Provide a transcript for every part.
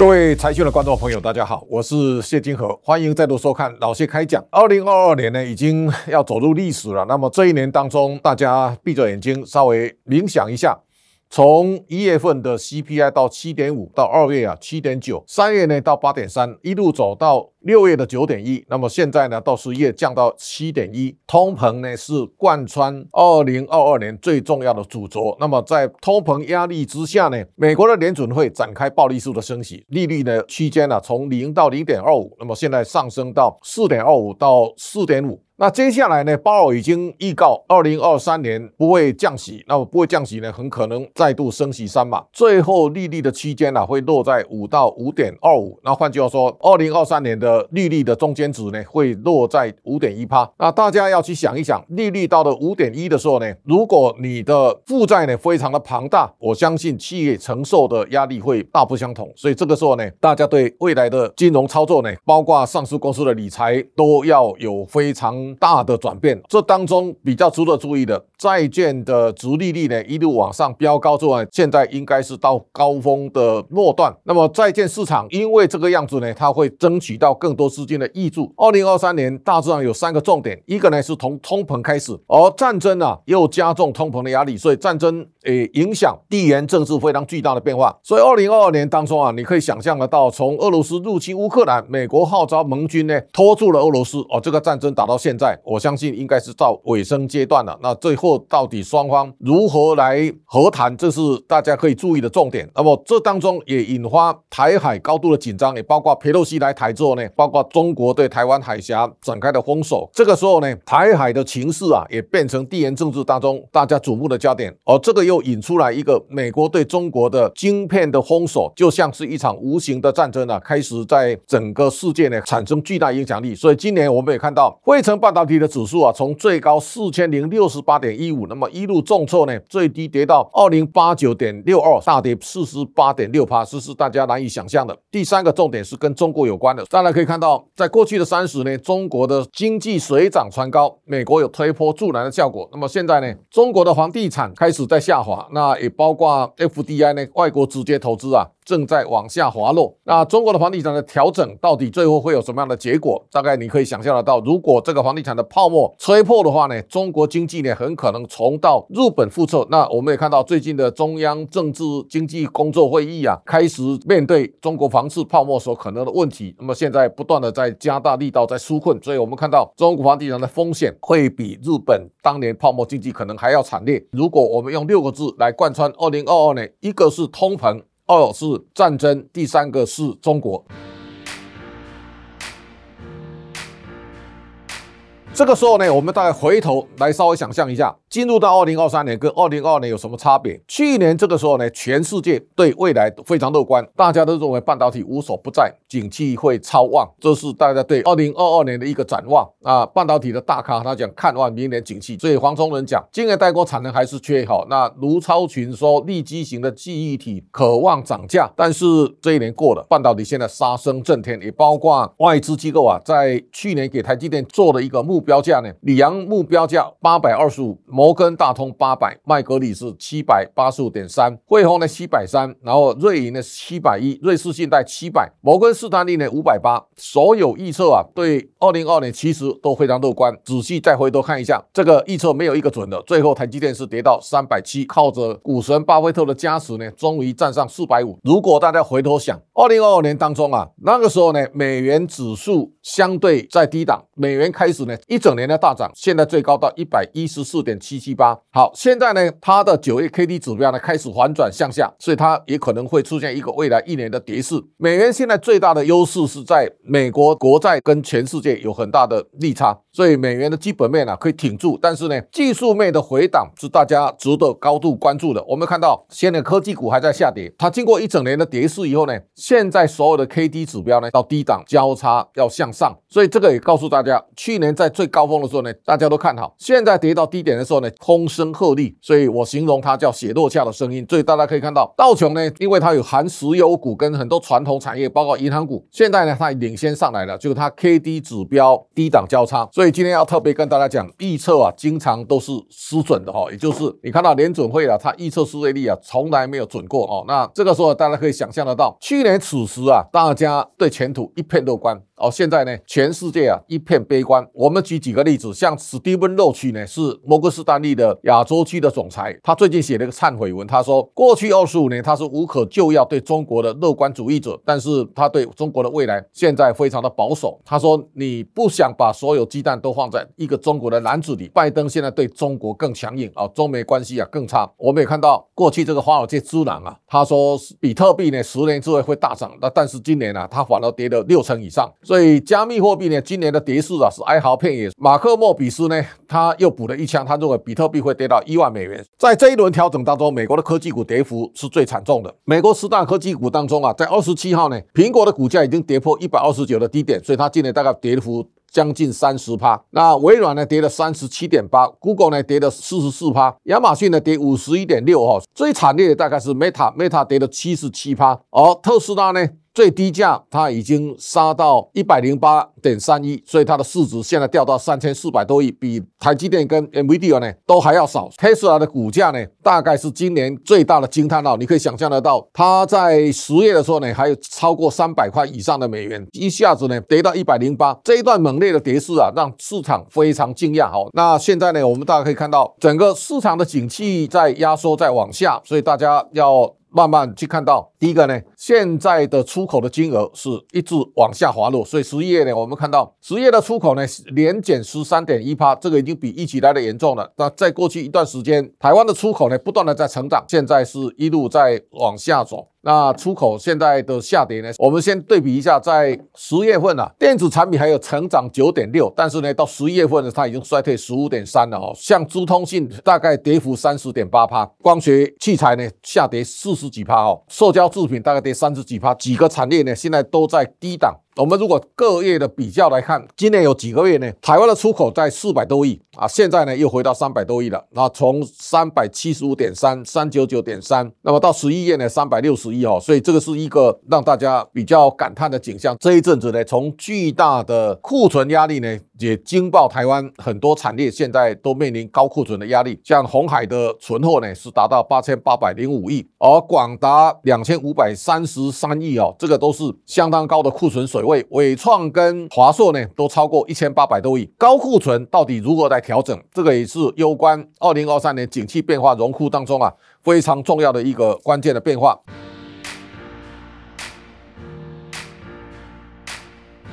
各位财讯的观众朋友，大家好，我是谢金河，欢迎再度收看老谢开讲。二零二二年呢，已经要走入历史了。那么这一年当中，大家闭着眼睛稍微冥想一下。从一月份的 CPI 到七点五，到二月啊七点九，三月呢到八点三，一路走到六月的九点一，那么现在呢到十月降到七点一，通膨呢是贯穿二零二二年最重要的主轴。那么在通膨压力之下呢，美国的联准会展开暴力式的升息，利率呢区间呢从零到零点二五，那么现在上升到四点二五到四点五。那接下来呢？鲍尔已经预告，二零二三年不会降息，那么不会降息呢，很可能再度升息三码，最后利率的区间呢会落在五到五点二五。那换句话说，二零二三年的呃利率的中间值呢会落在五点一趴。那大家要去想一想，利率到了五点一的时候呢，如果你的负债呢非常的庞大，我相信企业承受的压力会大不相同。所以这个时候呢，大家对未来的金融操作呢，包括上市公司的理财，都要有非常。大的转变，这当中比较值得注意的，债券的值利率呢一路往上飙高之外，现在应该是到高峰的末段。那么债券市场因为这个样子呢，它会争取到更多资金的挹注。二零二三年大致上有三个重点，一个呢是从通膨开始，而战争啊又加重通膨的压力，所以战争诶影响地缘政治非常巨大的变化。所以二零二二年当中啊，你可以想象得到，从俄罗斯入侵乌克兰，美国号召盟军呢拖住了俄罗斯，哦，这个战争打到现。在，我相信应该是到尾声阶段了。那最后到底双方如何来和谈，这是大家可以注意的重点。那么这当中也引发台海高度的紧张，也包括佩洛西来台之后呢，包括中国对台湾海峡展开的封锁。这个时候呢，台海的情势啊，也变成地缘政治当中大家瞩目的焦点。而这个又引出来一个美国对中国的晶片的封锁，就像是一场无形的战争啊，开始在整个世界呢产生巨大影响力。所以今年我们也看到汇成半。导体的指数啊，从最高四千零六十八点一五，那么一路重挫呢，最低跌到二零八九点六二，大跌四十八点六八，这是大家难以想象的。第三个重点是跟中国有关的，大家可以可以看到，在过去的三十年，中国的经济水涨船高，美国有推波助澜的效果。那么现在呢，中国的房地产开始在下滑，那也包括 FDI 呢，外国直接投资啊。正在往下滑落。那中国的房地产的调整到底最后会有什么样的结果？大概你可以想象得到，如果这个房地产的泡沫吹破的话呢，中国经济呢很可能重蹈日本覆辙。那我们也看到最近的中央政治经济工作会议啊，开始面对中国房市泡沫所可能的问题。那么现在不断的在加大力道，在纾困。所以我们看到中国房地产的风险会比日本当年泡沫经济可能还要惨烈。如果我们用六个字来贯穿二零二二年，一个是通膨。二是战争，第三个是中国。这个时候呢，我们大概回头来稍微想象一下。进入到二零二三年跟二零二二年有什么差别？去年这个时候呢，全世界对未来非常乐观，大家都认为半导体无所不在，景气会超旺，这是大家对二零二二年的一个展望啊。半导体的大咖他讲看望明年景气，所以黄崇仁讲今年代工产能还是缺好。那卢超群说立基型的记忆体渴望涨价，但是这一年过了，半导体现在杀声震天，也包括外资机构啊，在去年给台积电做了一个目标标价呢，里昂目标价八百二十五。摩根大通八百，麦格里是七百八十五点三，汇丰呢七百三，然后瑞银呢七百一，瑞士信贷七百，摩根士丹利呢五百八，所有预测啊，对二零二年其实都非常乐观。仔细再回头看一下，这个预测没有一个准的。最后台积电是跌到三百七，靠着股神巴菲特的加持呢，终于站上四百五。如果大家回头想，二零二二年当中啊，那个时候呢，美元指数相对在低档，美元开始呢一整年的大涨，现在最高到一百一十四点七。七八好，现在呢，它的九月 K D 指标呢开始反转向下，所以它也可能会出现一个未来一年的跌势。美元现在最大的优势是在美国国债跟全世界有很大的利差，所以美元的基本面啊可以挺住，但是呢，技术面的回档是大家值得高度关注的。我们看到现在科技股还在下跌，它经过一整年的跌势以后呢，现在所有的 K D 指标呢到低档交叉要向上，所以这个也告诉大家，去年在最高峰的时候呢，大家都看好。现在跌到低点的时候呢，风声鹤唳，所以我形容它叫血落下的声音。所以大家可以看到，道琼呢，因为它有含石油股跟很多传统产业，包括银行股，现在呢它领先上来了，就是它 K D 指标低档交叉。所以今天要特别跟大家讲，预测啊，经常都是失准的哈，也就是你看到联准会啊，它预测失业率啊，从来没有准过哦。那这个时候大家可以想象得到，去年此时啊，大家对前途一片乐观。哦，现在呢，全世界啊一片悲观。我们举几个例子，像史蒂文·洛奇呢，是摩根士丹利的亚洲区的总裁，他最近写了一个忏悔文，他说，过去二十五年他是无可救药对中国的乐观主义者，但是他对中国的未来现在非常的保守。他说，你不想把所有鸡蛋都放在一个中国的篮子里。拜登现在对中国更强硬啊，中美关系啊更差。我们也看到过去这个华尔街之狼啊，他说比特币呢十年之内会大涨，那但是今年呢，它反而跌了六成以上。所以加密货币呢，今年的跌势啊是哀嚎遍野。马克莫比斯呢，他又补了一枪，他认为比特币会跌到一万美元。在这一轮调整当中，美国的科技股跌幅是最惨重的。美国十大科技股当中啊，在二十七号呢，苹果的股价已经跌破一百二十九的低点，所以它今年大概跌幅将近三十趴。那微软呢跌了三十七点八，Google 呢跌了四十四趴，亚马逊呢跌五十一点六哈。最惨烈的大概是 Meta，Meta 跌了七十七趴，而特斯拉呢？最低价它已经杀到一百零八点三亿，所以它的市值现在掉到三千四百多亿，比台积电跟 NVIDIA 呢都还要少。Tesla 的股价呢，大概是今年最大的惊叹号。你可以想象得到，它在十月的时候呢，还有超过三百块以上的美元，一下子呢跌到一百零八。这一段猛烈的跌势啊，让市场非常惊讶。好，那现在呢，我们大家可以看到，整个市场的景气在压缩，在往下，所以大家要。慢慢去看到，第一个呢，现在的出口的金额是一直往下滑落，所以十一月呢，我们看到十月的出口呢连减十三点一趴，这个已经比一起来的严重了。那在过去一段时间，台湾的出口呢不断的在成长，现在是一路在往下走。那出口现在的下跌呢？我们先对比一下，在十月份啊，电子产品还有成长九点六，但是呢，到十一月份呢，它已经衰退十五点三了哦。像珠通信大概跌幅三十点八帕，光学器材呢下跌四十几趴哦，塑胶制品大概跌三十几趴，几个产业呢现在都在低档。我们如果各月的比较来看，今年有几个月呢？台湾的出口在四百多亿啊，现在呢又回到三百多亿了。那从三百七十五点三三九九点三，那么到十一月呢三百六十亿哦，所以这个是一个让大家比较感叹的景象。这一阵子呢，从巨大的库存压力呢。也惊爆台湾很多产业，现在都面临高库存的压力。像红海的存货呢，是达到八千八百零五亿，而广达两千五百三十三亿哦，这个都是相当高的库存水位。伟创跟华硕呢，都超过一千八百多亿。高库存到底如何来调整？这个也是攸关二零二三年景气变化融库当中啊非常重要的一个关键的变化。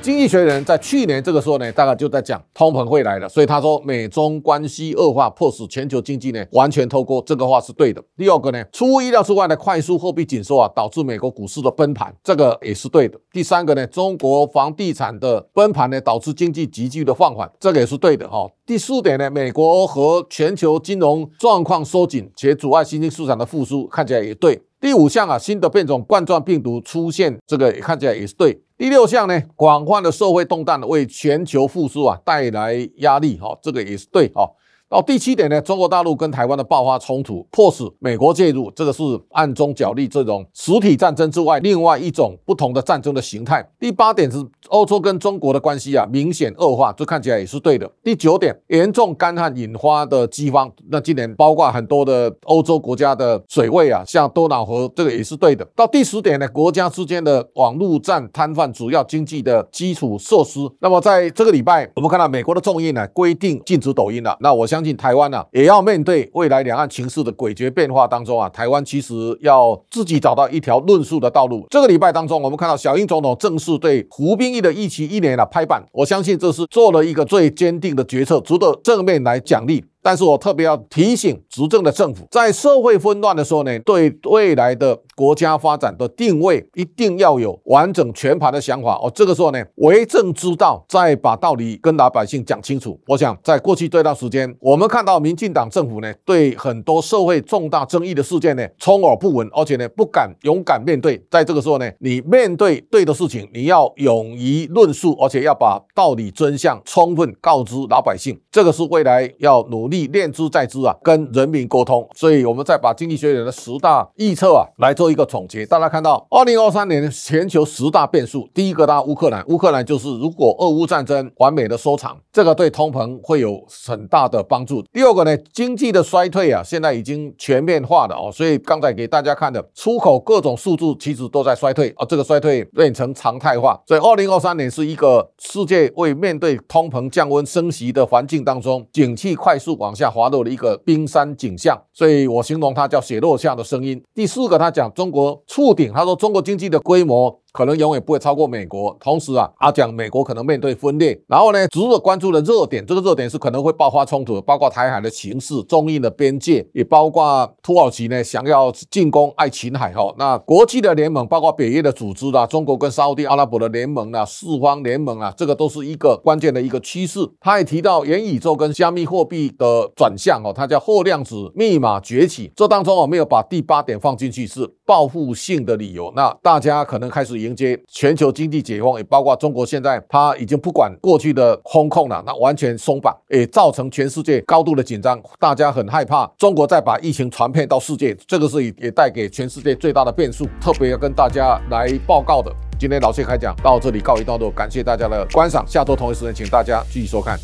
经济学人在去年这个时候呢，大概就在讲通膨会来了，所以他说美中关系恶化，迫使全球经济呢完全脱钩，这个话是对的。第二个呢，出乎意料之外的快速货币紧缩啊，导致美国股市的崩盘，这个也是对的。第三个呢，中国房地产的崩盘呢，导致经济急剧的放缓，这个也是对的哈。第四点呢，美国和全球金融状况收紧，且阻碍新兴市场的复苏，看起来也对。第五项啊，新的变种冠状病毒出现，这个看起来也是对。第六项呢，广泛的社会动荡为全球复苏啊带来压力，哈，这个也是对，哈。到第七点呢，中国大陆跟台湾的爆发冲突，迫使美国介入，这个是暗中角力这种实体战争之外，另外一种不同的战争的形态。第八点是欧洲跟中国的关系啊明显恶化，这看起来也是对的。第九点，严重干旱引发的饥荒，那今年包括很多的欧洲国家的水位啊，像多瑙河，这个也是对的。到第十点呢，国家之间的网络战摊贩主要经济的基础设施。那么在这个礼拜，我们看到美国的众议呢规定禁止抖音了，那我相。相信台湾呢，也要面对未来两岸情势的诡谲变化当中啊，台湾其实要自己找到一条论述的道路。这个礼拜当中，我们看到小英总统正式对胡兵役的役期一年了拍板，我相信这是做了一个最坚定的决策，值得正面来奖励。但是我特别要提醒执政的政府，在社会纷乱的时候呢，对未来的国家发展的定位一定要有完整全盘的想法哦。这个时候呢，为政之道，再把道理跟老百姓讲清楚。我想，在过去这段时间，我们看到民进党政府呢，对很多社会重大争议的事件呢，充耳不闻，而且呢，不敢勇敢面对。在这个时候呢，你面对对的事情，你要勇于论述，而且要把道理真相充分告知老百姓。这个是未来要努力练之在之啊，跟人民沟通。所以，我们再把经济学人的十大预测啊，来做一个总结。大家看到，二零二三年全球十大变数，第一个大乌克兰，乌克兰就是如果俄乌战争完美的收场，这个对通膨会有很大的帮助。第二个呢，经济的衰退啊，现在已经全面化了哦，所以刚才给大家看的出口各种数字其实都在衰退啊，这个衰退变成常态化。所以，二零二三年是一个世界为面对通膨降温升息的环境当中，景气快速往下滑落的一个冰山景象。所以我形容它叫雪落下的声音。第四个，他讲中国触顶，他说中国经济的规模。可能永远不会超过美国。同时啊，阿讲美国可能面对分裂。然后呢，值得关注的热点，这个热点是可能会爆发冲突，包括台海的形势、中印的边界，也包括土耳其呢想要进攻爱琴海哈。那国际的联盟，包括北约的组织啦，中国跟沙特阿拉伯的联盟啦，四方联盟啊，这个都是一个关键的一个趋势。他也提到元宇宙跟加密货币的转向哦，它叫后量子密码崛起。这当中我没有把第八点放进去，是报复性的理由。那大家可能开始也迎接全球经济解封，也包括中国现在，它已经不管过去的风控了，那完全松绑，也造成全世界高度的紧张，大家很害怕中国再把疫情传遍到世界，这个是也带给全世界最大的变数，特别要跟大家来报告的。今天老谢开讲到这里告一段落，感谢大家的观赏，下周同一时间请大家继续收看。